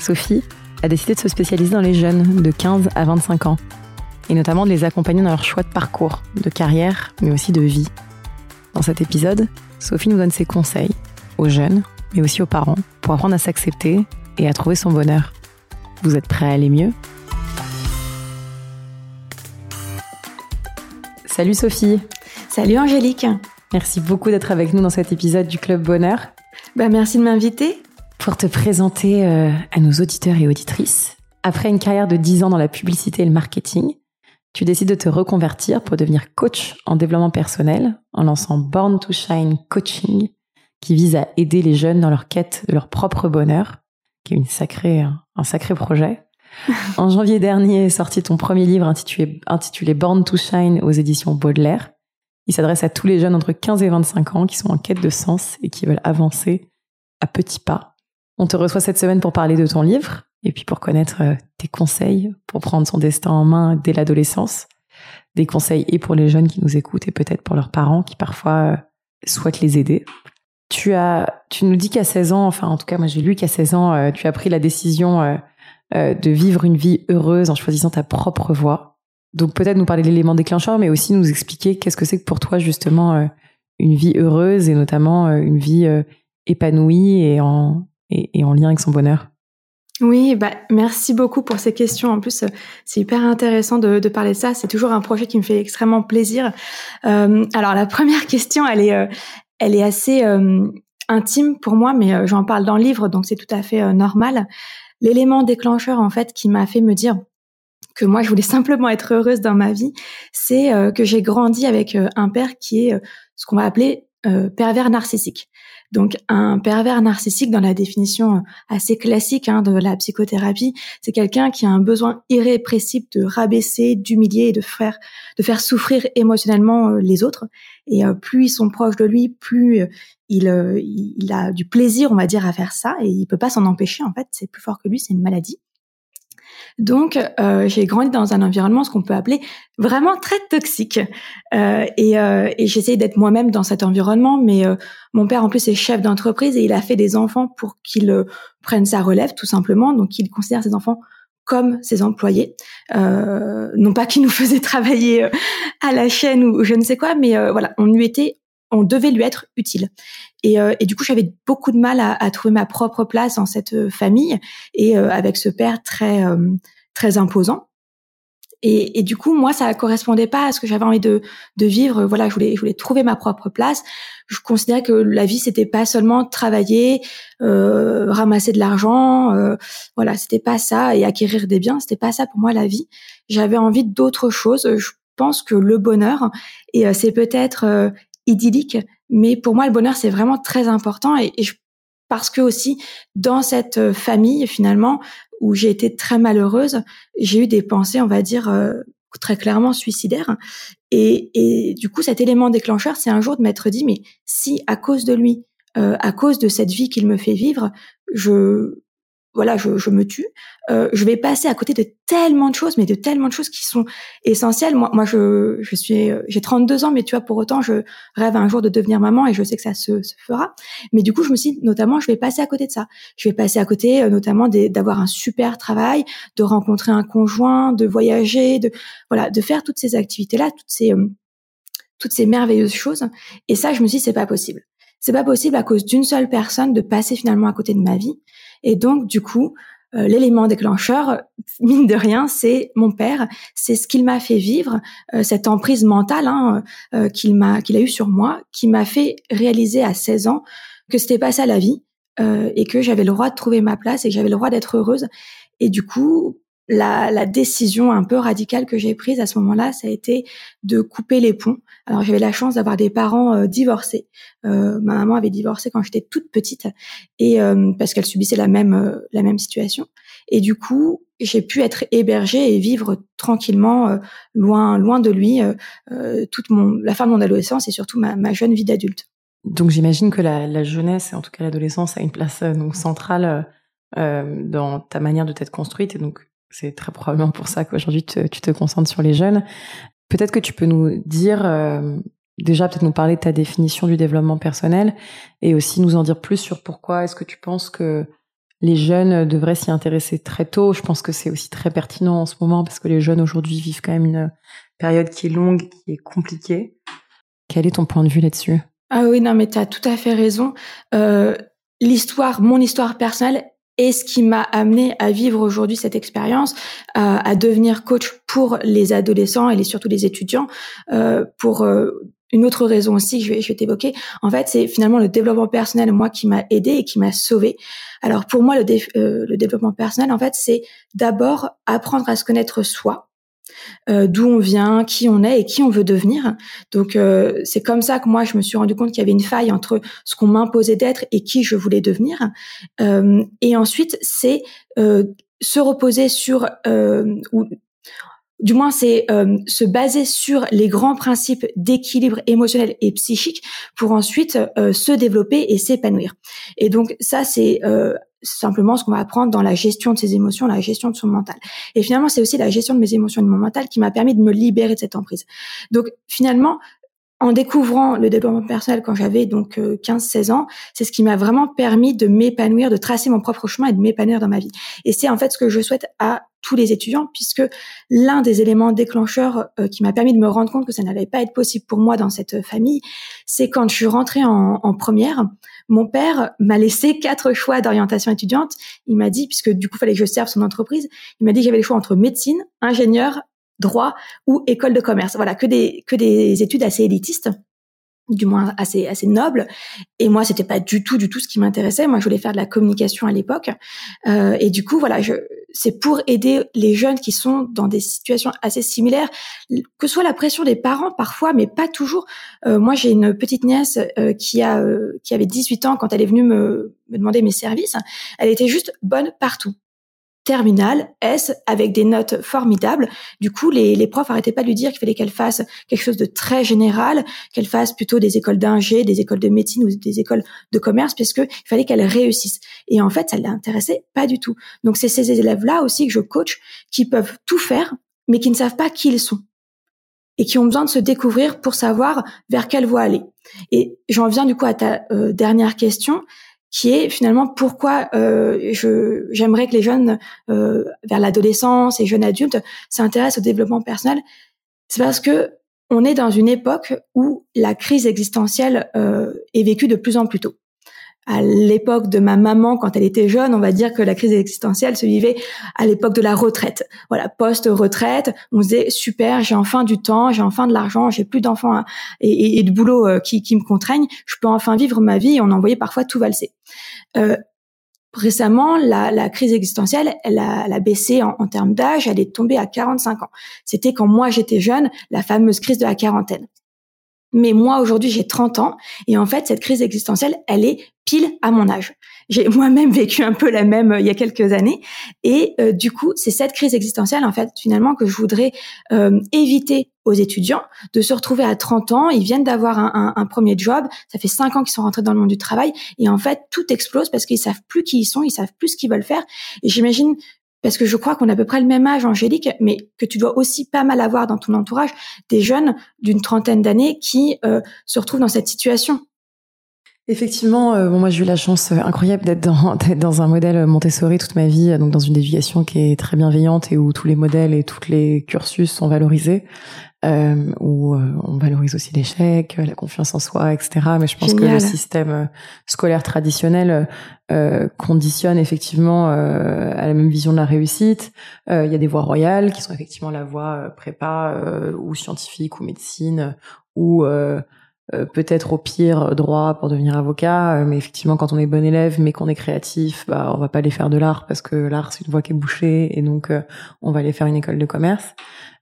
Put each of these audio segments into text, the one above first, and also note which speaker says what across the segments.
Speaker 1: Sophie a décidé de se spécialiser dans les jeunes de 15 à 25 ans, et notamment de les accompagner dans leur choix de parcours, de carrière, mais aussi de vie. Dans cet épisode, Sophie nous donne ses conseils aux jeunes, mais aussi aux parents, pour apprendre à s'accepter et à trouver son bonheur. Vous êtes prêts à aller mieux? Salut Sophie
Speaker 2: Salut Angélique
Speaker 1: Merci beaucoup d'être avec nous dans cet épisode du Club Bonheur.
Speaker 2: Bah, merci de m'inviter
Speaker 1: pour te présenter euh, à nos auditeurs et auditrices. Après une carrière de 10 ans dans la publicité et le marketing, tu décides de te reconvertir pour devenir coach en développement personnel en lançant Born to Shine Coaching, qui vise à aider les jeunes dans leur quête de leur propre bonheur, qui est une sacrée, un sacré projet. en janvier dernier est sorti ton premier livre intitulé, intitulé Born to Shine aux éditions Baudelaire. Il s'adresse à tous les jeunes entre 15 et 25 ans qui sont en quête de sens et qui veulent avancer à petits pas on te reçoit cette semaine pour parler de ton livre et puis pour connaître euh, tes conseils pour prendre son destin en main dès l'adolescence. Des conseils et pour les jeunes qui nous écoutent et peut-être pour leurs parents qui parfois euh, souhaitent les aider. Tu as, tu nous dis qu'à 16 ans, enfin en tout cas moi j'ai lu qu'à 16 ans, euh, tu as pris la décision de vivre une vie heureuse en choisissant ta propre voie. Donc peut-être nous parler de l'élément déclencheur, mais aussi nous expliquer qu'est-ce que c'est que pour toi justement une vie heureuse et notamment une vie épanouie et en, et, en lien avec son bonheur
Speaker 2: oui, bah merci beaucoup pour ces questions. En plus, c'est hyper intéressant de, de, parler de ça. C'est toujours un projet qui me fait extrêmement plaisir. Euh, alors la première question, elle est, euh, elle est assez euh, intime pour moi, mais euh, j'en parle dans le livre, donc c'est tout à fait normal. L'élément déclencheur en fait qui m'a fait me dire que moi je voulais simplement être heureuse dans ma vie, c'est que j'ai grandi avec un père qui est ce qu'on va appeler pervers narcissique. Donc un pervers narcissique, dans la définition assez classique hein, de la psychothérapie, c'est quelqu'un qui a un besoin irrépressible de rabaisser, d'humilier et de faire, de faire souffrir émotionnellement euh, les autres. Et euh, plus ils sont proches de lui, plus euh, il, il a du plaisir, on va dire, à faire ça, et il peut pas s'en empêcher. En fait, c'est plus fort que lui, c'est une maladie. Donc, euh, j'ai grandi dans un environnement, ce qu'on peut appeler vraiment très toxique. Euh, et, euh, et j'essaye d'être moi-même dans cet environnement, mais euh, mon père en plus est chef d'entreprise et il a fait des enfants pour qu'ils euh, prennent sa relève, tout simplement. Donc, il considère ses enfants comme ses employés. non pas qu'il nous faisait travailler à la chaîne ou, je ne sais quoi, mais voilà, on lui était on devait lui être utile. Et, euh, et du coup, j'avais beaucoup de mal à, à, trouver ma propre place dans cette euh, famille et euh, avec ce père très très imposant. Et, et, du coup, moi, ça correspondait pas à ce que j'avais envie de, de vivre. Voilà, je voulais, je voulais trouver ma propre place. Je considérais que la vie, c'était pas seulement travailler, euh, ramasser de l'argent. Euh, voilà, c'était pas ça et acquérir des biens. C'était pas ça pour moi la vie. J'avais envie d'autre chose. Je pense que le bonheur, et c'est peut-être idyllique. Mais pour moi, le bonheur, c'est vraiment très important. Et, parce que aussi, dans cette euh, famille, finalement, où j'ai été très malheureuse, j'ai eu des pensées, on va dire, euh, très clairement suicidaires. Et, et, du coup, cet élément déclencheur, c'est un jour de m'être dit, mais si à cause de lui, euh, à cause de cette vie qu'il me fait vivre, je voilà, je, je me tue, euh, je vais passer à côté de tellement de choses, mais de tellement de choses qui sont essentielles. Moi, moi, je, je suis, j'ai 32 ans, mais tu vois, pour autant, je rêve un jour de devenir maman et je sais que ça se, se fera. Mais du coup, je me suis dit, notamment, je vais passer à côté de ça. Je vais passer à côté, euh, notamment, d'avoir un super travail, de rencontrer un conjoint, de voyager, de voilà, de faire toutes ces activités-là, toutes ces euh, toutes ces merveilleuses choses. Et ça, je me suis dit, c'est pas possible. C'est pas possible à cause d'une seule personne de passer finalement à côté de ma vie. Et donc, du coup, euh, l'élément déclencheur, mine de rien, c'est mon père. C'est ce qu'il m'a fait vivre, euh, cette emprise mentale hein, euh, qu'il m'a, qu'il a eu sur moi, qui m'a fait réaliser à 16 ans que c'était pas ça la vie et que j'avais le droit de trouver ma place et que j'avais le droit d'être heureuse. Et du coup, la, la, décision un peu radicale que j'ai prise à ce moment-là, ça a été de couper les ponts Alors j'avais la chance d'avoir des parents divorcés. ma maman avait divorcé quand j'étais toute petite et parce qu'elle subissait la même la même situation. Et du coup, j'ai pu être hébergée et vivre tranquillement loin loin de lui toute mon la fin de mon adolescence et surtout ma, ma jeune vie d'adulte.
Speaker 1: Donc j'imagine que la, la, jeunesse et en tout cas l'adolescence a une place donc centrale euh, dans ta manière de t'être construite donc c'est très probablement pour ça qu'aujourd'hui tu, tu, te concentres sur les jeunes. Peut-être que tu peux nous dire euh, déjà peut-être nous parler de ta définition du développement personnel et aussi nous en dire plus sur pourquoi est-ce que tu penses que les jeunes devraient s'y intéresser très tôt. Je pense que c'est aussi très pertinent en ce moment parce que les jeunes aujourd'hui vivent quand même une période qui est longue, qui est compliquée. Quel est ton point de vue là-dessus?
Speaker 2: Ah oui, non, mais tu as tout à fait raison. Euh, l'histoire, mon histoire personnelle et ce qui m'a amené à vivre aujourd'hui cette expérience, euh, à devenir coach pour les adolescents et les, surtout les étudiants, euh, pour euh, une autre raison aussi que je vais, t'évoquer. En fait, c'est finalement le développement personnel, moi, qui m'a aidé et qui m'a sauvé. Alors pour moi, le, le développement personnel, en fait, c'est d'abord apprendre à se connaître soi, euh, d'où on vient, qui on est et qui on veut devenir. Donc euh, c'est comme ça que moi je me suis rendu compte qu'il y avait une faille entre ce qu'on m'imposait d'être et qui je voulais devenir. Euh, et ensuite c'est se reposer sur ou du moins c'est se baser sur les grands principes d'équilibre émotionnel et psychique pour ensuite se développer et s'épanouir. Et donc ça c'est simplement ce qu'on va apprendre dans la gestion de ses émotions, la gestion de son mental. Et finalement, c'est aussi la gestion de mes émotions et de mon mental qui m'a permis de me libérer de cette emprise. Donc finalement, en découvrant le développement personnel quand j'avais donc 15-16 euh, ans, c'est ce qui m'a vraiment permis de m'épanouir, de tracer mon propre chemin et de m'épanouir dans ma vie. Et c'est en fait ce que je souhaite à tous les étudiants, puisque l'un des éléments déclencheurs euh, qui m'a permis de me rendre compte que ça n'allait pas être possible pour moi dans cette famille, c'est quand je suis rentrée en, première, mon père m'a laissé quatre choix d'orientation étudiante. Il m'a dit, puisque du coup, fallait que je serve son entreprise, il m'a dit que j'avais le choix entre médecine, ingénieur, droit ou école de commerce. Voilà, que des, que des études assez élitistes du moins assez assez noble et moi c'était pas du tout du tout ce qui m'intéressait. Moi je voulais faire de la communication à l'époque. Euh, et du coup voilà je c'est pour aider les jeunes qui sont dans des situations assez similaires. Que soit la pression des parents parfois mais pas toujours. Euh, moi j'ai une petite nièce euh, qui a euh, qui avait 18 ans quand elle est venue me, me demander mes services. Elle était juste bonne partout terminale S avec des notes formidables. Du coup, les, les profs arrêtaient pas de lui dire qu'il fallait qu'elle fasse quelque chose de très général, qu'elle fasse plutôt des écoles d'ingé, des écoles de médecine ou des écoles de commerce, puisque il fallait qu'elle réussisse. Et en fait, ça l'intéressait pas du tout. Donc, c'est ces élèves-là aussi que je coach, qui peuvent tout faire, mais qui ne savent pas qui ils sont et qui ont besoin de se découvrir pour savoir vers quelle voie aller. Et j'en viens du coup à ta euh, dernière question qui est finalement pourquoi euh, je j'aimerais que les jeunes euh, vers l'adolescence et jeunes adultes s'intéressent au développement personnel. C'est parce que on est dans une époque où la crise existentielle euh, est vécue de plus en plus tôt à l'époque de ma maman quand elle était jeune, on va dire que la crise existentielle se vivait à l'époque de la retraite. Voilà, post-retraite, on se disait super, j'ai enfin du temps, j'ai enfin de l'argent, j'ai plus d'enfants et, de boulot euh, qui, me contraignent, je peux enfin vivre ma vie. Et on en voyait parfois tout valser. Euh, récemment, la, crise existentielle, elle a, baissé en termes d'âge, elle est tombée à 45 ans. C'était quand moi j'étais jeune, la fameuse crise de la quarantaine. Mais moi, aujourd'hui, j'ai 30 ans. Et en fait, cette crise existentielle, elle est à mon âge. J'ai moi-même vécu un peu la même euh, il y a quelques années. Et euh, du coup, c'est cette crise existentielle, en fait, finalement, que je voudrais euh, éviter aux étudiants de se retrouver à 30 ans. Ils viennent d'avoir un, un, premier job. Ça fait 5 ans qu'ils sont rentrés dans le monde du travail. Et en fait, tout explose parce qu'ils savent plus qui ils sont. Ils savent plus ce qu'ils veulent faire. Et j'imagine parce que je crois qu'on a à peu près le même âge, Angélique, mais que tu dois aussi pas mal avoir dans ton entourage des jeunes d'une trentaine d'années qui euh, se retrouvent dans cette situation.
Speaker 1: Effectivement, euh, bon, moi j'ai eu la chance euh, incroyable d'être dans, dans un modèle Montessori toute ma vie, donc dans une éducation qui est très bienveillante et où tous les modèles et tous les cursus sont valorisés euh, où on valorise aussi l'échec, la confiance en soi, etc. Mais je pense que le système scolaire traditionnel euh, conditionne effectivement euh, à la même vision de la réussite. Il y a des voies royales qui sont effectivement la voie prépa ou scientifique ou médecine ou peut-être au pire droit pour devenir avocat, mais effectivement quand on est bon élève mais qu'on est créatif, bah on va pas aller faire de l'art parce que l'art c'est une voie qui est bouchée et donc on va aller faire une école de commerce.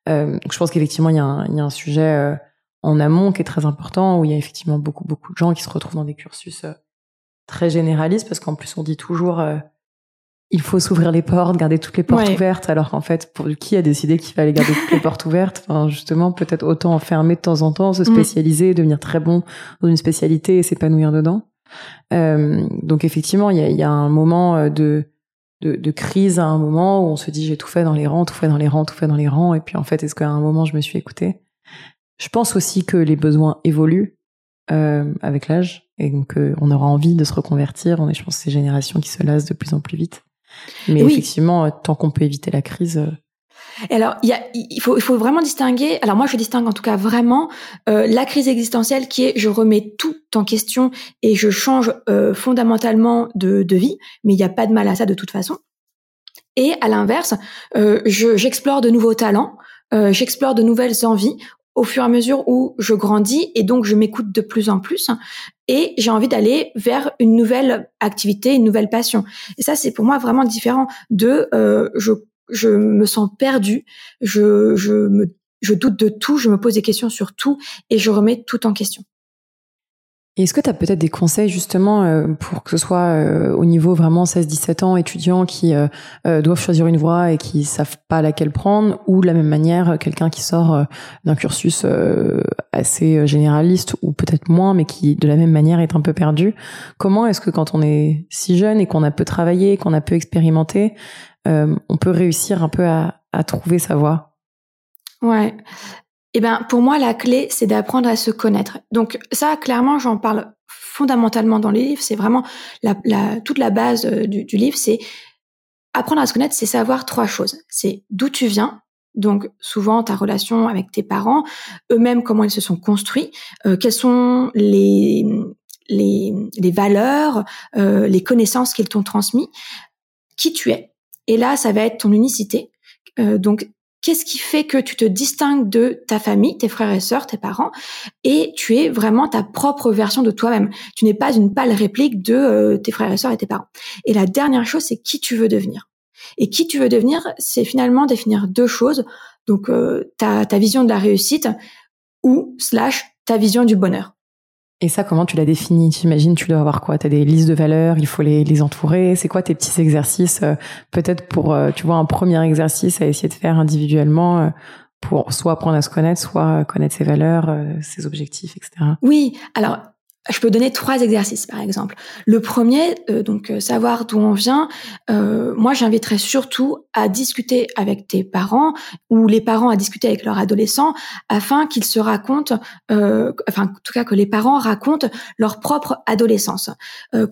Speaker 1: Euh, je pense qu'effectivement, il y, a un, il y a un sujet euh, en amont qui est très important, où il y a effectivement beaucoup, beaucoup de gens qui se retrouvent dans des cursus euh, très généralistes, parce qu'en plus, on dit toujours, euh, il faut s'ouvrir les portes, garder toutes les portes ouvertes, alors qu'en fait, pour qui a décidé qu'il fallait garder toutes les portes ouvertes? Enfin, justement, peut-être autant enfermer de temps en temps, se mm. spécialiser, devenir très bon dans une spécialité et s'épanouir dedans. Euh, donc effectivement, il y a, y a, un moment de, de, de, crise à un moment où on se dit j'ai tout fait dans les rangs, tout fait dans les rangs, tout fait dans les rangs, et puis en fait, est-ce qu'à un moment je me suis écoutée? Je pense aussi que les besoins évoluent euh, avec l'âge et qu'on aura envie de se reconvertir. On est, je pense, ces générations qui se lassent de plus en plus vite. Mais effectivement, euh, tant qu'on peut éviter la crise. Euh,
Speaker 2: et alors, il, y a, il, faut, il faut vraiment distinguer. Alors moi, je distingue en tout cas vraiment euh, la crise existentielle qui est je remets tout en question et je change euh, fondamentalement de, de vie. Mais il n'y a pas de mal à ça de toute façon. Et à l'inverse, euh, j'explore de nouveaux talents, euh, j'explore de nouvelles envies au fur et à mesure où je grandis et donc je m'écoute de plus en plus et j'ai envie d'aller vers une nouvelle activité, une nouvelle passion. Et ça, c'est pour moi vraiment différent de euh, je, je me sens perdu, je, je, me, je doute de tout, je me pose des questions sur tout et je remets tout en question
Speaker 1: est-ce que tu as peut-être des conseils justement euh, pour que ce soit euh, au niveau vraiment 16-17 ans, étudiants qui euh, doivent choisir une voie et qui savent pas laquelle prendre, ou de la même manière quelqu'un qui sort d'un cursus assez généraliste ou peut-être moins, mais qui de la même manière est un peu perdu? Comment est-ce que quand on est si jeune et qu'on a peu travaillé, qu'on a peu expérimenté, on peut réussir un peu à, à trouver sa voie?
Speaker 2: Ouais. Eh ben, pour moi, la clé, c'est d'apprendre à se connaître. Donc ça, clairement, j'en parle fondamentalement dans les livres. C'est vraiment la, la, toute la base euh, du, du livre. C'est apprendre à se connaître, c'est savoir trois choses. C'est d'où tu viens, donc souvent ta relation avec tes parents, eux-mêmes comment ils se sont construits, euh, quelles sont les les, les valeurs, euh, les connaissances qu'ils t'ont transmis, qui tu es. Et là, ça va être ton unicité. Euh, donc Qu'est-ce qui fait que tu te distingues de ta famille, tes frères et sœurs, tes parents, et tu es vraiment ta propre version de toi-même. Tu n'es pas une pâle réplique de euh, tes frères et sœurs et tes parents. Et la dernière chose, c'est qui tu veux devenir. Et qui tu veux devenir, c'est finalement définir deux choses. Donc euh, ta, ta vision de la réussite ou slash ta vision du bonheur.
Speaker 1: Et ça, comment tu l'as défini? J'imagine tu dois avoir quoi? Tu as des listes de valeurs, il faut les, les entourer. C'est quoi tes petits exercices euh, Peut-être pour, euh, tu vois, un premier exercice à essayer de faire individuellement euh, pour soit apprendre à se connaître, soit connaître ses valeurs, ses objectifs, etc.
Speaker 2: Oui, alors je peux donner trois exercices, par exemple. Le premier, euh, donc euh, savoir d'où on vient. Euh, moi, j'inviterais surtout à discuter avec tes parents ou les parents à discuter avec leurs adolescents afin qu'ils se racontent, enfin, en tout cas que les parents racontent leur propre adolescence.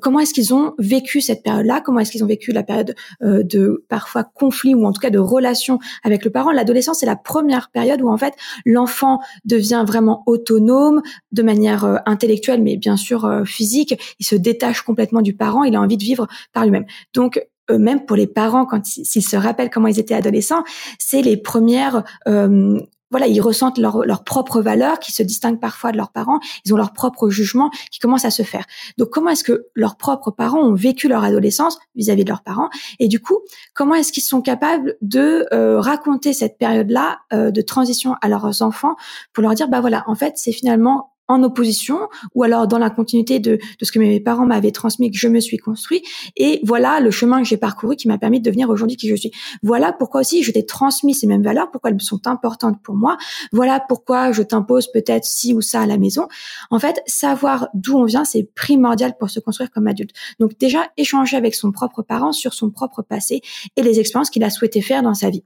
Speaker 2: comment est-ce qu'ils ont vécu cette période-là? Comment est-ce qu'ils ont vécu la période de parfois conflit ou en tout cas de relation avec le parent? L'adolescence, c'est la première période où en fait l'enfant devient vraiment autonome de manière intellectuelle, mais sûr euh, physique, il se détache complètement du parent, il a envie de vivre par lui-même. Donc même pour les parents, quand s'ils se rappellent comment ils étaient adolescents, c'est les premières euh, voilà, ils ressentent leur, leur propre valeur qui se distingue parfois de leurs parents. Ils ont leur propre jugement qui commence à se faire. Donc, comment est-ce que leurs propres parents ont vécu leur adolescence vis-à-vis de leurs parents? Et du coup, comment est-ce qu'ils sont capables de euh, raconter cette période-là de transition à leurs enfants pour leur dire, bah voilà, en fait, c'est finalement en opposition ou alors dans la continuité de, de ce que mes parents m'avaient transmis que je me suis construit. Et voilà le chemin que j'ai parcouru qui m'a permis de devenir aujourd'hui qui je suis. Voilà pourquoi aussi je t'ai transmis ces mêmes valeurs pourquoi elles sont importantes pour moi. Voilà pourquoi je t'impose peut-être ci ou ça à la maison. En fait savoir d'où on vient c'est primordial pour se construire comme adulte. Donc déjà échanger avec son propre parent sur son propre passé et les expériences qu'il a souhaité faire dans sa vie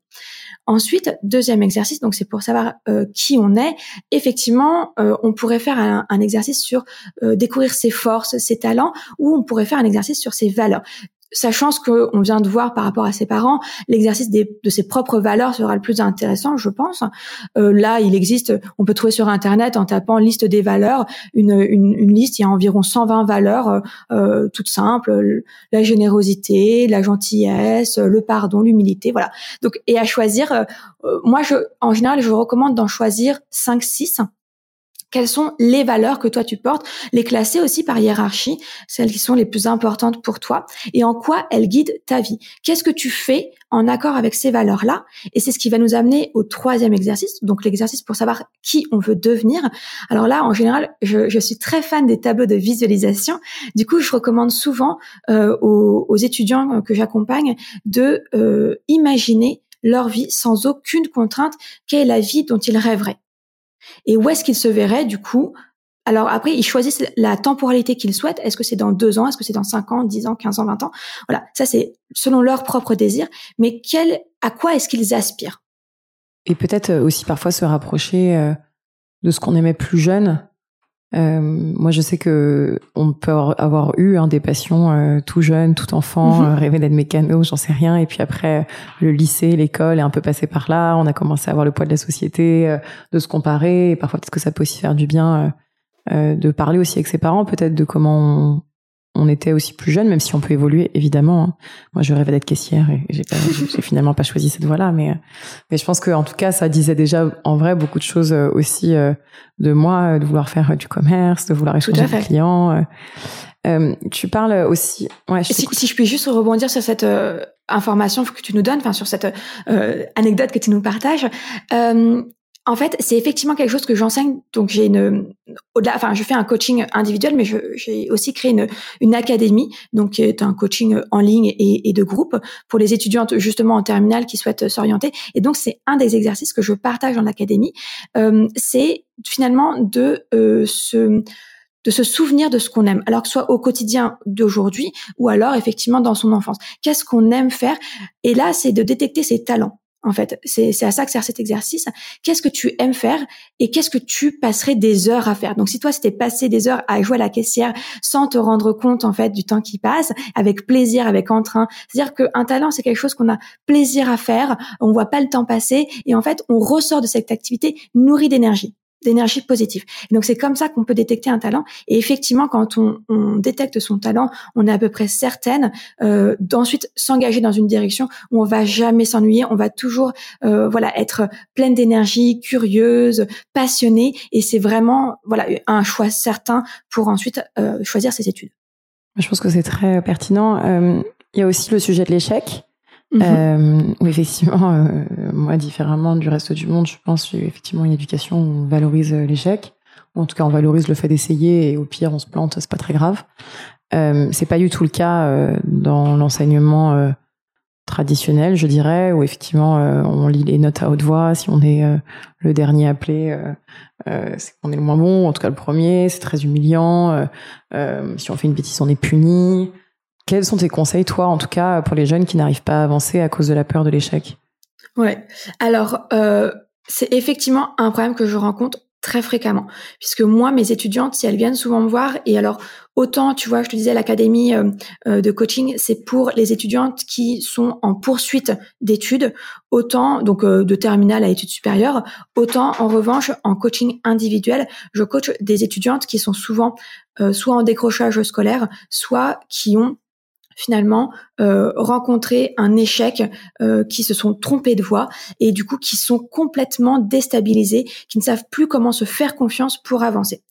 Speaker 2: Ensuite, deuxième exercice, donc c'est pour savoir euh, qui on est. Effectivement, euh, on pourrait faire un, exercice sur euh, découvrir ses forces, ses talents, ou on pourrait faire un exercice sur ses valeurs sachant ce qu'on vient de voir par rapport à ses parents, l'exercice de ses propres valeurs sera le plus intéressant, je pense. Euh, là, il existe, on peut trouver sur Internet en tapant liste des valeurs, une, une, une liste, il y a environ 120 valeurs euh, euh, toutes simples, la générosité, la gentillesse, le pardon, l'humilité, voilà. Donc, et à choisir, euh, moi, je, en général, je recommande d'en choisir 5-6 quelles sont les valeurs que toi tu portes, les classer aussi par hiérarchie, celles qui sont les plus importantes pour toi, et en quoi elles guident ta vie. Qu'est-ce que tu fais en accord avec ces valeurs-là? Et c'est ce qui va nous amener au troisième exercice, donc l'exercice pour savoir qui on veut devenir. Alors là, en général, je, suis très fan des tableaux de visualisation. Du coup, je recommande souvent euh, aux, aux, étudiants que j'accompagne de euh, imaginer leur vie sans aucune contrainte, quelle est la vie dont ils rêveraient. Et où est-ce qu'ils se verraient du coup? Alors après, ils choisissent la temporalité qu'ils souhaitent. Est-ce que c'est dans deux ans? Est-ce que c'est dans cinq ans, dix ans, quinze ans, vingt ans? Voilà, ça c'est selon leur propre désir. Mais quel, à quoi est-ce qu'ils aspirent?
Speaker 1: Et peut-être aussi parfois se rapprocher euh, de ce qu'on aimait plus jeune. Euh, moi, je sais que on peut avoir eu hein, des passions euh, tout jeune, tout enfant, mm rêver d'être mécano, j'en sais rien. Et puis après, le lycée, l'école est un peu passé par là. On a commencé à avoir le poids de la société, de se comparer. Et parfois, peut-être que ça peut aussi faire du bien de parler aussi avec ses parents, peut-être de comment on était aussi plus jeune, même si on peut évoluer évidemment. Hein. Moi, je rêvais d'être caissière et j'ai, finalement pas choisi cette voie-là, mais mais je pense que en tout cas, ça disait déjà en vrai beaucoup de choses euh, aussi euh, de moi, de vouloir faire du commerce, de vouloir échanger avec les clients. Euh, tu parles aussi.
Speaker 2: Ouais, si, si, je puis juste rebondir sur cette information que tu nous donnes, enfin sur cette anecdote que tu nous partages. En fait, c'est effectivement quelque chose que j'enseigne. Donc, j'ai une, au-delà, enfin, je fais un coaching individuel, mais j'ai aussi créé une, une académie, donc qui est un coaching en ligne et, et, de groupe pour les étudiantes justement en terminale qui souhaitent s'orienter. Et donc, c'est un des exercices que je partage dans l'académie. Euh, c'est finalement de euh, se de se souvenir de ce qu'on aime, alors que ce soit au quotidien d'aujourd'hui ou alors effectivement dans son enfance. Qu'est-ce qu'on aime faire? Et là, c'est de détecter ses talents en fait. C'est à ça que sert cet exercice. Qu'est-ce que tu aimes faire et qu'est-ce que tu passerais des heures à faire? Donc, si toi, c'était passer des heures à jouer à la caissière sans te rendre compte, en fait, du temps qui passe, avec plaisir, avec entrain, c'est-à-dire qu'un talent, c'est quelque chose qu'on a plaisir à faire, on voit pas le temps passer et en fait, on ressort de cette activité nourri d'énergie d'énergie positive. donc c'est comme ça qu'on peut détecter un talent. Et effectivement, quand on, on, détecte son talent, on est à peu près certaine euh, d'ensuite s'engager dans une direction où on va jamais s'ennuyer, on va toujours euh, voilà être pleine d'énergie, curieuse, passionnée. Et c'est vraiment voilà un choix certain pour ensuite euh, choisir ses études.
Speaker 1: Je pense que c'est très pertinent. Euh, il y a aussi le sujet de l'échec. Mhm. Euh, effectivement, euh, moi, différemment du reste du monde, je pense effectivement une éducation où on valorise euh, l'échec. En tout cas, on valorise le fait d'essayer et au pire, on se plante, c'est pas très grave. Euh, c'est pas du tout le cas euh, dans l'enseignement traditionnel, je dirais, où effectivement on lit les notes à haute voix. Si on est le dernier appelé, c'est qu'on est le moins bon. En tout cas, le premier, c'est très humiliant. si on fait une bêtise, on est puni. Quels sont tes conseils, toi, en tout cas, pour les jeunes qui n'arrivent pas à avancer à cause de la peur de l'échec?
Speaker 2: Ouais. Alors, euh, c'est effectivement un problème que je rencontre très fréquemment, puisque moi, mes étudiantes, si elles viennent souvent me voir, et alors autant, tu vois, je te disais, l'académie euh, euh, de coaching, c'est pour les étudiantes qui sont en poursuite d'études, autant donc de terminale à études supérieures, autant en revanche en coaching individuel, je coach des étudiantes qui sont souvent soit en décrochage scolaire, soit qui ont finalement euh, rencontrer un échec, euh, qui se sont trompés de voie et du coup qui sont complètement déstabilisés, qui ne savent plus comment se faire confiance pour avancer.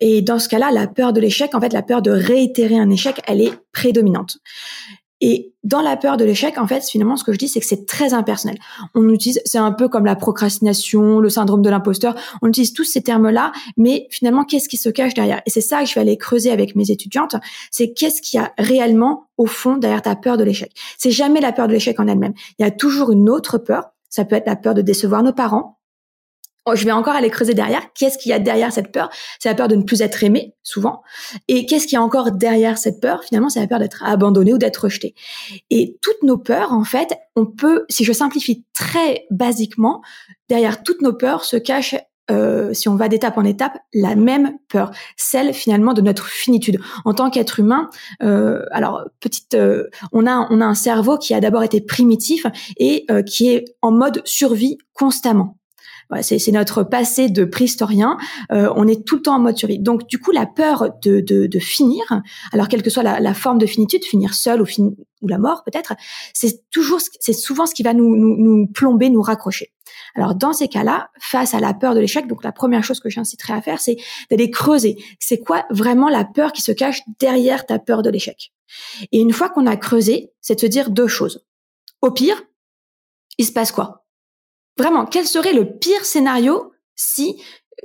Speaker 2: Et dans ce cas-là, la peur de l'échec, en fait, la peur de réitérer un échec, elle est prédominante. Et dans la peur de l'échec, en fait, finalement, ce que je dis, c'est que c'est très impersonnel. On utilise, c'est un peu comme la procrastination, le syndrome de l'imposteur. On utilise tous ces termes-là, mais finalement, qu'est-ce qui se cache derrière? Et c'est ça que je vais aller creuser avec mes étudiantes. C'est qu'est-ce qu'il y a réellement au fond derrière ta peur de l'échec? C'est jamais la peur de l'échec en elle-même. Il y a toujours une autre peur. Ça peut être la peur de décevoir nos parents, je vais encore aller creuser derrière. Qu'est-ce qu'il y a derrière cette peur? C'est la peur de ne plus être aimé, souvent. Et qu'est-ce qu'il y a encore derrière cette peur? Finalement, c'est la peur d'être abandonné ou d'être rejeté. Et toutes nos peurs, en fait, on peut, si je simplifie très basiquement, derrière toutes nos peurs se cache euh, si on va d'étape en étape, la même peur, celle finalement de notre finitude. En tant qu'être humain, euh, alors petite, euh, on a on a un cerveau qui a d'abord été primitif et qui est en mode survie constamment. C'est notre passé de préhistorien. Euh, on est tout le temps en mode survie. Donc du coup, la peur de, de, de finir, alors quelle que soit la, la forme de finitude, finir seul ou, ou la mort peut-être, c'est toujours, c'est souvent ce qui va nous, nous, nous plomber, nous raccrocher. Alors dans ces cas-là, face à la peur de l'échec, donc la première chose que j'inciterai à faire, c'est d'aller creuser. C'est quoi vraiment la peur qui se cache derrière ta peur de l'échec? Et une fois qu'on a creusé, c'est de se dire deux choses. Au pire, il se passe quoi? Vraiment, quel serait le pire scénario si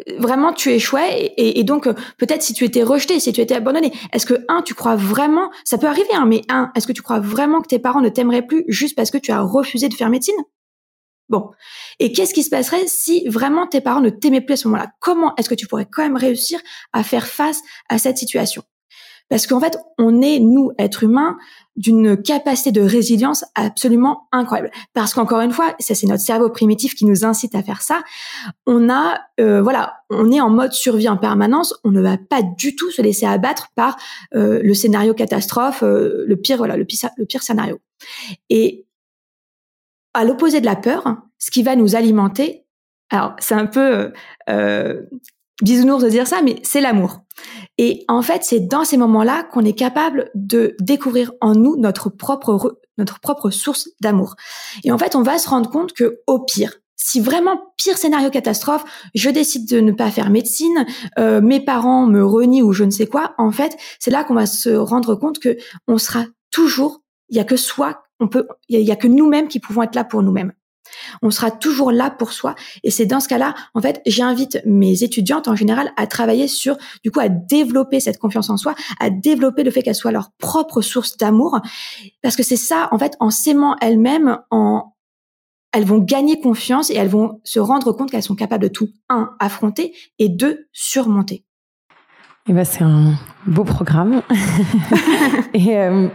Speaker 2: euh, vraiment tu échouais et, donc euh, peut-être si tu étais rejeté, si tu étais abandonné? Est-ce que un, tu crois vraiment, ça peut arriver, hein, mais un, est-ce que tu crois vraiment que tes parents ne t'aimeraient plus juste parce que tu as refusé de faire médecine? Bon. Et qu'est-ce qui se passerait si vraiment tes parents ne t'aimaient plus à ce moment-là? Comment est-ce que tu pourrais quand même réussir à faire face à cette situation? Parce qu'en fait, on est, nous, êtres humains, d'une capacité de résilience absolument incroyable. Parce qu'encore une fois, ça c'est notre cerveau primitif qui nous incite à faire ça. On a, euh, voilà, on est en mode survie en permanence. On ne va pas du tout se laisser abattre par euh, le scénario catastrophe, euh, le pire, voilà, le pire, le pire scénario. Et à l'opposé de la peur, ce qui va nous alimenter, alors c'est un peu euh, euh, bisounours de dire ça, mais c'est l'amour. Et en fait, c'est dans ces moments-là qu'on est capable de découvrir en nous notre propre notre propre source d'amour. Et en fait, on va se rendre compte que au pire, si vraiment pire scénario catastrophe, je décide de ne pas faire médecine, euh, mes parents me renient ou je ne sais quoi, en fait, c'est là qu'on va se rendre compte que on sera toujours, il y a que soi on peut, il y, a que nous-mêmes qui pouvons être là pour nous-mêmes. On sera toujours là pour soi. Et c'est dans ce cas-là, en fait, j'invite mes étudiantes en général à travailler sur, du coup, à développer cette confiance en soi, à développer le fait qu'elles soient leur propre source d'amour. Parce que c'est ça, en fait, en s'aimant elles-mêmes, elles vont gagner confiance et elles vont se rendre compte qu'elles sont capables de tout, un, affronter et deux, surmonter.
Speaker 1: Eh ben, c'est un beau programme. et, euh,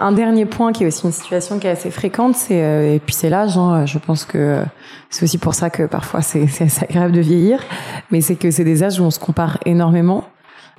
Speaker 1: un dernier point qui est aussi une situation qui est assez fréquente, c'est euh, et puis c'est l'âge. Hein, je pense que c'est aussi pour ça que parfois c'est agréable de vieillir, mais c'est que c'est des âges où on se compare énormément.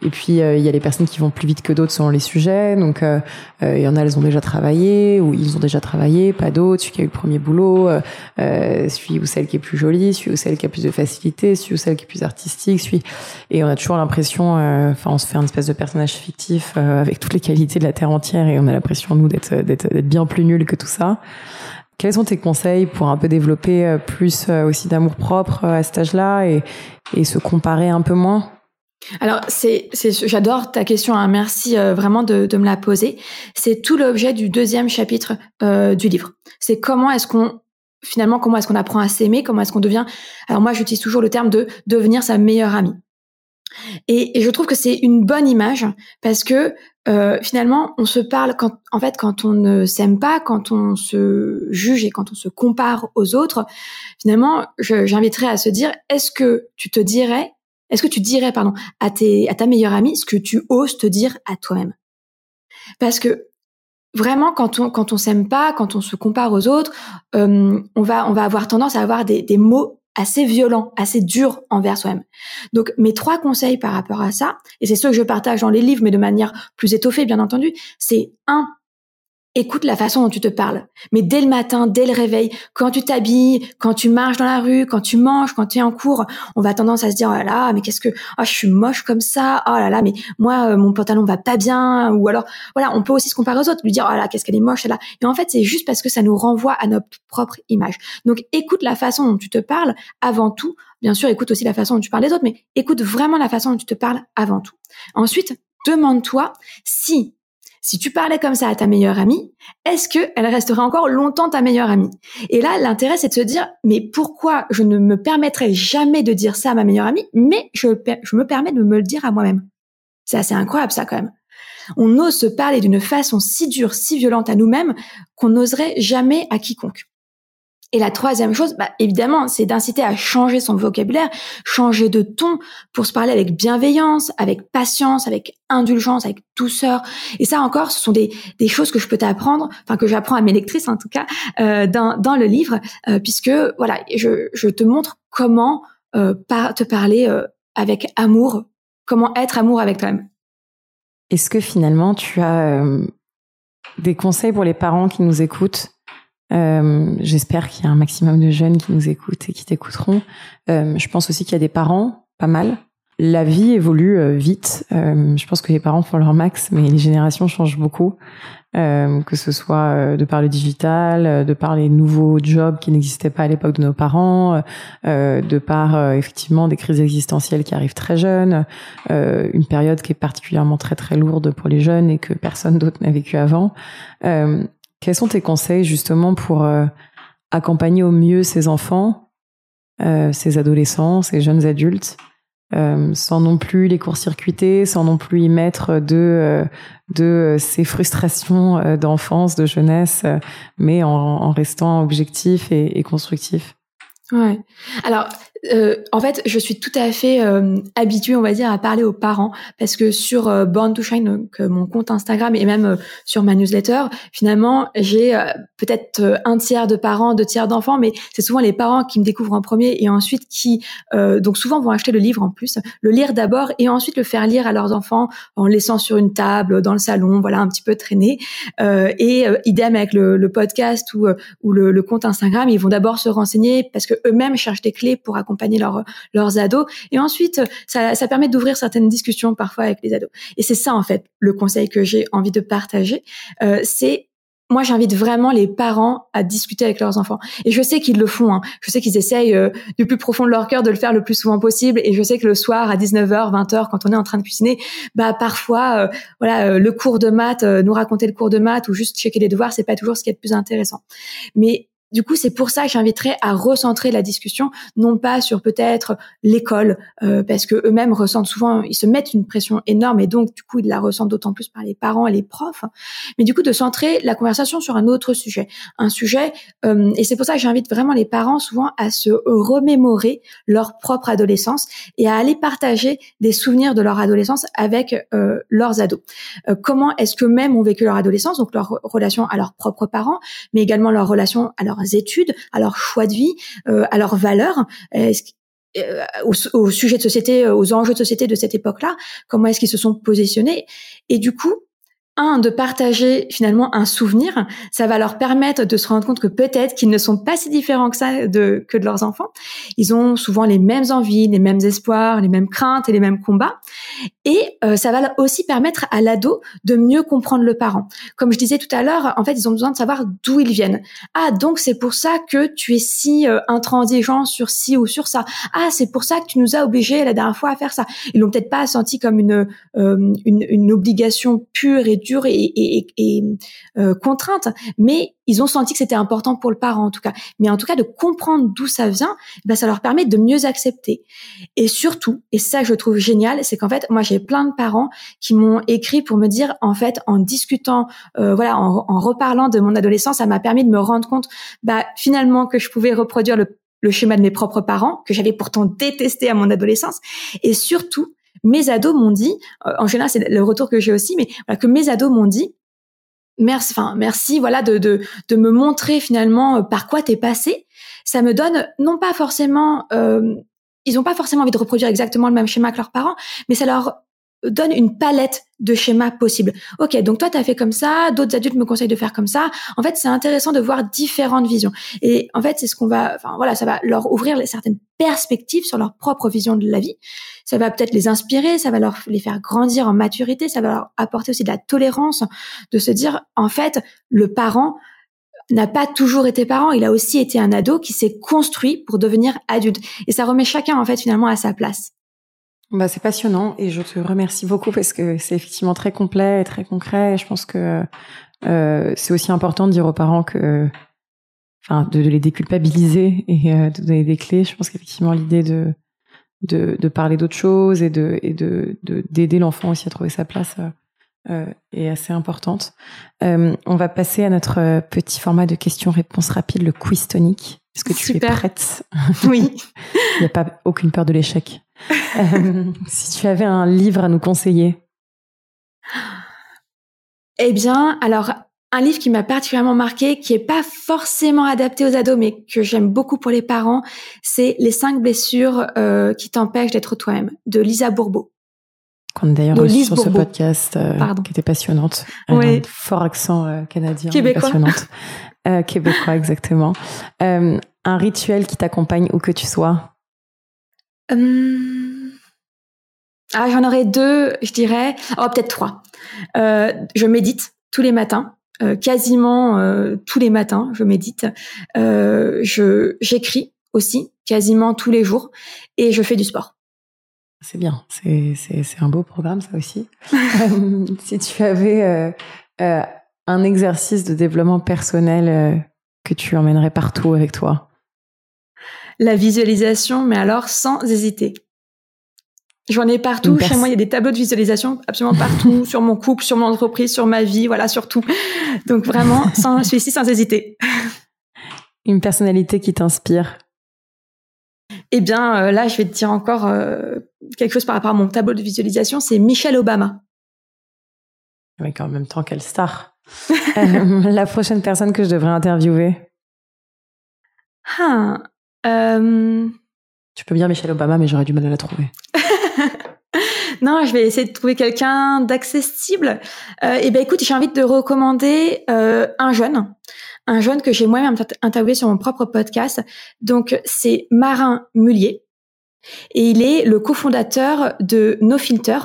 Speaker 1: Et puis euh, il y a les personnes qui vont plus vite que d'autres selon les sujets. Donc euh, euh, il y en a, elles ont déjà travaillé ou ils ont déjà travaillé, pas d'autres. Celui qui a eu le premier boulot, euh, celui ou celle qui est plus jolie, celui ou celle qui a plus de facilité, celui ou celle qui est plus artistique, celui. Et on a toujours l'impression, enfin on se fait une espèce de personnage fictif avec toutes les qualités de la terre entière et on a l'impression nous d'être d'être bien plus nul que tout ça. Quels sont tes conseils pour un peu développer plus aussi d'amour propre à cet âge-là et, et se comparer un peu moins?
Speaker 2: Alors, c'est, j'adore ta question. Hein. Merci euh, vraiment de, de, me la poser. C'est tout l'objet du deuxième chapitre euh, du livre. C'est comment est-ce qu'on finalement comment est-ce qu'on apprend à s'aimer, comment est-ce qu'on devient. Alors moi, j'utilise toujours le terme de devenir sa meilleure amie. Et, et je trouve que c'est une bonne image parce que euh, finalement, on se parle quand, en fait, quand on ne s'aime pas, quand on se juge et quand on se compare aux autres. Finalement, j'inviterais à se dire est-ce que tu te dirais est-ce que tu dirais, pardon, à, tes, à ta meilleure amie ce que tu oses te dire à toi-même? Parce que vraiment, quand on quand on s'aime pas, quand on se compare aux autres, euh, on va on va avoir tendance à avoir des, des mots assez violents, assez durs envers soi-même. Donc mes trois conseils par rapport à ça, et c'est ceux que je partage dans les livres, mais de manière plus étoffée, bien entendu, c'est un, écoute la façon dont tu te parles. Mais dès le matin, dès le réveil, quand tu t'habilles, quand tu marches dans la rue, quand tu manges, quand tu es en cours, on va tendance à se dire oh là là, mais qu'est-ce que oh je suis moche comme ça. Oh là là, mais moi euh, mon pantalon va pas bien ou alors voilà, on peut aussi se comparer aux autres, lui dire oh là qu'est-ce qu'elle est moche là. Et en fait, c'est juste parce que ça nous renvoie à notre propre image. Donc écoute la façon dont tu te parles avant tout. Bien sûr, écoute aussi la façon dont tu parles des autres, mais écoute vraiment la façon dont tu te parles avant tout. Ensuite, demande-toi si si tu parlais comme ça à ta meilleure amie, est-ce que elle resterait encore longtemps ta meilleure amie? Et là, l'intérêt, c'est de se dire, mais pourquoi je ne me permettrai jamais de dire ça à ma meilleure amie, mais je, je me permets de me le dire à moi-même? C'est assez incroyable, ça, quand même. On ose se parler d'une façon si dure, si violente à nous-mêmes qu'on n'oserait jamais à quiconque. Et la troisième chose, bah, évidemment, c'est d'inciter à changer son vocabulaire, changer de ton pour se parler avec bienveillance, avec patience, avec indulgence, avec douceur. Et ça encore, ce sont des, des choses que je peux t'apprendre, enfin que j'apprends à mes lectrices en tout cas, euh, dans, dans le livre, euh, puisque voilà, je, je te montre comment euh, te parler euh, avec amour, comment être amour avec toi-même.
Speaker 1: Est-ce que finalement tu as euh, des conseils pour les parents qui nous écoutent? J'espère qu'il y a un maximum de jeunes qui nous écoutent et qui t'écouteront. je pense aussi qu'il y a des parents, pas mal, la vie évolue euh, vite. Euh, je pense que les parents font leur max, mais les générations changent beaucoup. Euh, que ce soit de par le digital, de par les nouveaux jobs qui n'existaient pas à l'époque de nos parents, de par effectivement des crises existentielles qui arrivent très jeunes, une période qui est particulièrement très très lourde pour les jeunes et que personne d'autre n'a vécu avant. Quels sont tes conseils justement pour accompagner au mieux ces enfants, ces adolescents, ces jeunes adultes euh, sans non plus les court-circuiter, sans non plus y mettre de euh, de ces frustrations euh, d'enfance, de jeunesse, mais en, en restant objectif et, et constructif?
Speaker 2: Ouais. Alors, euh, en fait, je suis tout à fait euh, habituée, on va dire, à parler aux parents parce que sur euh, Born to Shine, donc mon compte Instagram et même sur ma newsletter, finalement, j'ai peut-être un tiers de parents, deux tiers d'enfants, mais c'est souvent les parents qui me découvrent en premier et ensuite qui, donc souvent, vont acheter le livre en plus, le lire d'abord et ensuite le faire lire à leurs enfants en laissant sur une table, dans le salon, voilà, un petit peu traîner. et idem avec le, le podcast ou, ou le, le compte Instagram, ils vont d'abord se renseigner parce que eux-mêmes cherchent des clés pour accompagner leurs ados. Et ensuite, ça, ça permet d'ouvrir certaines discussions parfois avec les ados. Et c'est ça, en fait, le conseil que j'ai envie de partager. Euh, c'est moi, j'invite vraiment les parents à discuter avec leurs enfants. Et je sais qu'ils le font. Hein. Je sais qu'ils essayent euh, du plus profond de leur cœur de le faire le plus souvent possible. Et je sais que le soir, à 19h, 20h, quand on est en train de cuisiner, bah parfois, euh, voilà, le cours de maths, nous raconter le cours de maths ou juste checker les devoirs, c'est pas toujours ce qui est le plus intéressant. Mais du coup, c'est pour ça que j'inviterais à recentrer la discussion, non pas sur peut-être l'école, euh, parce que eux-mêmes ressentent souvent, ils se mettent une pression énorme et donc du coup ils la ressentent d'autant plus par les parents et les profs. Mais du coup, de centrer la conversation sur un autre sujet, un sujet, euh, et c'est pour ça que j'invite vraiment les parents souvent à se remémorer leur propre adolescence et à aller partager des souvenirs de leur adolescence avec euh, leurs ados. comment est-ce que même ont vécu leur adolescence, donc leur relation à leurs propres parents, mais également leur relation à leur études, à leur choix de vie, euh, à leurs valeurs. Euh, au, sujet de société, aux enjeux de société de cette époque-là, comment est-ce qu'ils se sont positionnés? Et du coup, un, de partager finalement un souvenir, ça va leur permettre de se rendre compte que peut-être qu'ils ne sont pas si différents que ça de, que de leurs enfants. Ils ont souvent les mêmes envies, les mêmes espoirs, les mêmes craintes et les mêmes combats. Et euh, ça va aussi permettre à l'ado de mieux comprendre le parent. Comme je disais tout à l'heure, en fait, ils ont besoin de savoir d'où ils viennent. Ah, donc c'est pour ça que tu es si euh, intransigeant sur ci ou sur ça. Ah, c'est pour ça que tu nous as obligés la dernière fois à faire ça. Ils l'ont peut-être pas senti comme une, euh, une, une obligation pure et et, et, euh, contrainte, mais ils ont senti que c'était important pour le parent en tout cas. Mais en tout cas, de comprendre d'où ça vient, ben, ça leur permet de mieux accepter. Et surtout, et ça je trouve génial, c'est qu'en fait, moi j'ai plein de parents qui m'ont écrit pour me dire, en fait, en discutant, euh, voilà, en, en, reparlant de mon adolescence, ça m'a permis de me rendre compte, bah finalement que je pouvais reproduire le le schéma de mes propres parents que j'avais pourtant détesté à mon adolescence et surtout mes ados m'ont dit, euh, en général c'est le retour que j'ai aussi, mais voilà, que mes ados m'ont dit, merci, enfin merci, voilà, de, de, de me montrer finalement euh, par quoi t'es passé. Ça me donne non pas forcément, euh, ils n'ont pas forcément envie de reproduire exactement le même schéma que leurs parents, mais ça leur donne une palette de schémas possibles. Ok, donc toi, tu as fait comme ça, d'autres adultes me conseillent de faire comme ça. En fait, c'est intéressant de voir différentes visions. Et en fait, c'est ce qu'on va, enfin voilà, ça va leur ouvrir certaines perspectives sur leur propre vision de la vie. Ça va peut-être les inspirer, ça va leur les faire grandir en maturité, ça va leur apporter aussi de la tolérance, de se dire, en fait, le parent n'a pas toujours été parent, il a aussi été un ado qui s'est construit pour devenir adulte. Et ça remet chacun, en fait, finalement, à sa place.
Speaker 1: Bah, c'est passionnant et je te remercie beaucoup parce que c'est effectivement très complet et très concret. Et je pense que euh, c'est aussi important de dire aux parents que, enfin, de, les déculpabiliser et euh, de donner des clés. Je pense qu'effectivement l'idée de, de, de parler d'autres choses et de et de d'aider l'enfant aussi à trouver sa place euh, est assez importante. Euh, on va passer à notre petit format de questions-réponses rapides, le quiz tonique. Est-ce que tu es prête?
Speaker 2: Oui.
Speaker 1: Il n'y a pas aucune peur de l'échec. Euh, si tu avais un livre à nous conseiller.
Speaker 2: Eh bien, alors, un livre qui m'a particulièrement marqué, qui est pas forcément adapté aux ados, mais que j'aime beaucoup pour les parents, c'est Les cinq blessures euh, qui t'empêchent d'être toi-même, de Lisa Bourbeau.
Speaker 1: qu'on a d'ailleurs reçu sur ce podcast, qui était passionnante. Un fort accent canadien.
Speaker 2: Québécois.
Speaker 1: Passionnante. québécois, exactement. un rituel qui t'accompagne où que tu sois
Speaker 2: hum, ah, J'en aurais deux, je dirais. Oh, peut-être trois. je médite tous les matins. Euh, quasiment euh, tous les matins, je médite. Euh, je j'écris aussi quasiment tous les jours et je fais du sport.
Speaker 1: C'est bien, c'est c'est un beau programme ça aussi. si tu avais un exercice de développement personnel que tu emmènerais partout avec toi?
Speaker 2: La visualisation, mais alors sans hésiter. J'en ai partout. Chez moi, il y a des tableaux de visualisation absolument partout, sur mon couple, sur mon entreprise, sur ma vie, voilà, sur tout. Donc vraiment, sans, je suis ici sans hésiter.
Speaker 1: Une personnalité qui t'inspire
Speaker 2: Eh bien, euh, là, je vais te dire encore euh, quelque chose par rapport à mon tableau de visualisation. C'est Michelle Obama.
Speaker 1: Oui, en même temps, quelle star. Euh, la prochaine personne que je devrais interviewer.
Speaker 2: Ah,
Speaker 1: tu peux bien Michelle Obama, mais j'aurais du mal à la trouver.
Speaker 2: non, je vais essayer de trouver quelqu'un d'accessible. Euh, et ben écoute, j'ai envie de recommander euh, un jeune, un jeune que j'ai moi-même interviewé sur mon propre podcast. Donc c'est Marin Mullier et il est le cofondateur de No Filter.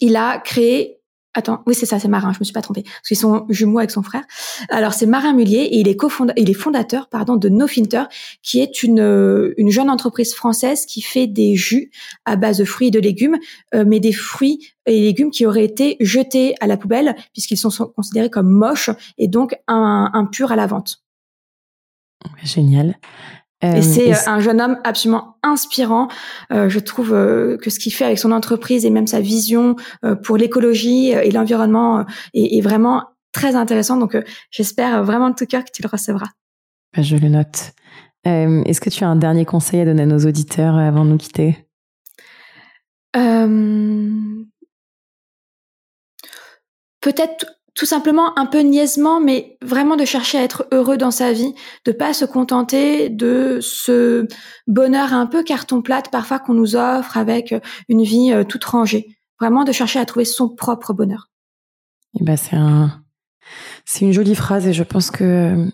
Speaker 2: Il a créé Attends, oui c'est ça, c'est Marin, je me suis pas trompée, parce qu'ils sont jumeaux avec son frère. Alors c'est Marin Mullier et il est cofondateur, il est fondateur, pardon, de No Filter, qui est une euh, une jeune entreprise française qui fait des jus à base de fruits et de légumes, euh, mais des fruits et légumes qui auraient été jetés à la poubelle puisqu'ils sont considérés comme moches et donc impurs à la vente.
Speaker 1: Génial.
Speaker 2: Et euh, c'est euh, un jeune homme absolument inspirant. Euh, je trouve que ce qu'il fait avec son entreprise et même sa vision pour l'écologie et l'environnement est, vraiment très intéressant. Donc, j'espère vraiment de tout cœur que tu le recevras.
Speaker 1: Bah, je le note. Est-ce que tu as un dernier conseil à donner à nos auditeurs avant de nous quitter?
Speaker 2: Peut-être tout simplement un peu niaisement, mais vraiment de chercher à être heureux dans sa vie, de pas se contenter de ce bonheur un peu carton plate parfois qu'on nous offre avec une vie euh, toute rangée. Vraiment de chercher à trouver son propre bonheur.
Speaker 1: Eh ben c'est un, c'est une jolie phrase et je pense que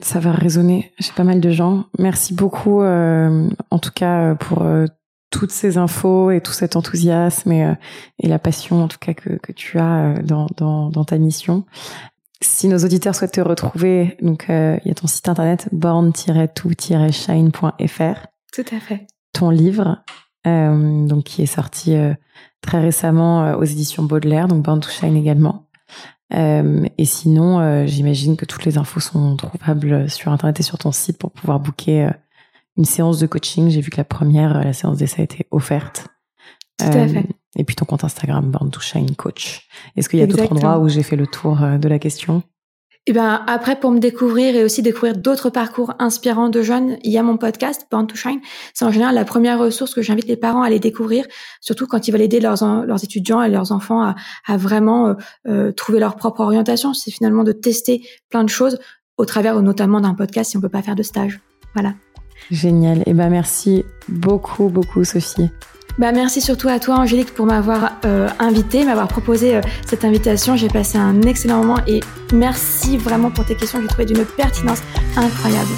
Speaker 1: ça va résonner chez pas mal de gens. Merci beaucoup, euh, en tout cas pour euh, toutes ces infos et tout cet enthousiasme et, euh, et la passion en tout cas que, que tu as euh, dans, dans, dans, ta mission. Si nos auditeurs souhaitent te retrouver, donc euh, il y a ton site internet born-to-shine.fr.
Speaker 2: Tout à fait.
Speaker 1: Ton livre, euh, donc qui est sorti très récemment aux éditions Baudelaire, donc Born to Shine également. et sinon, j'imagine que toutes les infos sont trouvables sur internet et sur ton site pour pouvoir booker une séance de coaching. J'ai vu que la première, la séance d'essai a été offerte.
Speaker 2: Tout à fait. Euh,
Speaker 1: et puis ton compte Instagram, Born to Shine Coach. Est-ce qu'il y a d'autres endroits où j'ai fait le tour euh, de la question?
Speaker 2: Et eh ben après pour me découvrir et aussi découvrir d'autres parcours inspirants de jeunes, il y a mon podcast Born to Shine. C'est en général la première ressource que j'invite les parents à aller découvrir, surtout quand ils veulent aider leurs leurs étudiants et leurs enfants à, à vraiment euh, trouver leur propre orientation. C'est finalement de tester plein de choses au travers notamment d'un podcast si on peut pas faire de stage. Voilà.
Speaker 1: Génial. Et eh ben merci beaucoup, beaucoup, Sophie.
Speaker 2: Bah merci surtout à toi Angélique pour m'avoir euh, invité, m'avoir proposé euh, cette invitation. J'ai passé un excellent moment et merci vraiment pour tes questions. J'ai trouvé d'une pertinence incroyable.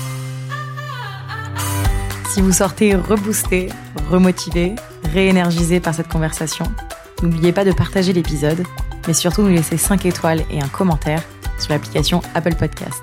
Speaker 1: Si vous sortez reboosté, remotivé, réénergisé par cette conversation, n'oubliez pas de partager l'épisode, mais surtout nous laisser 5 étoiles et un commentaire sur l'application Apple Podcast.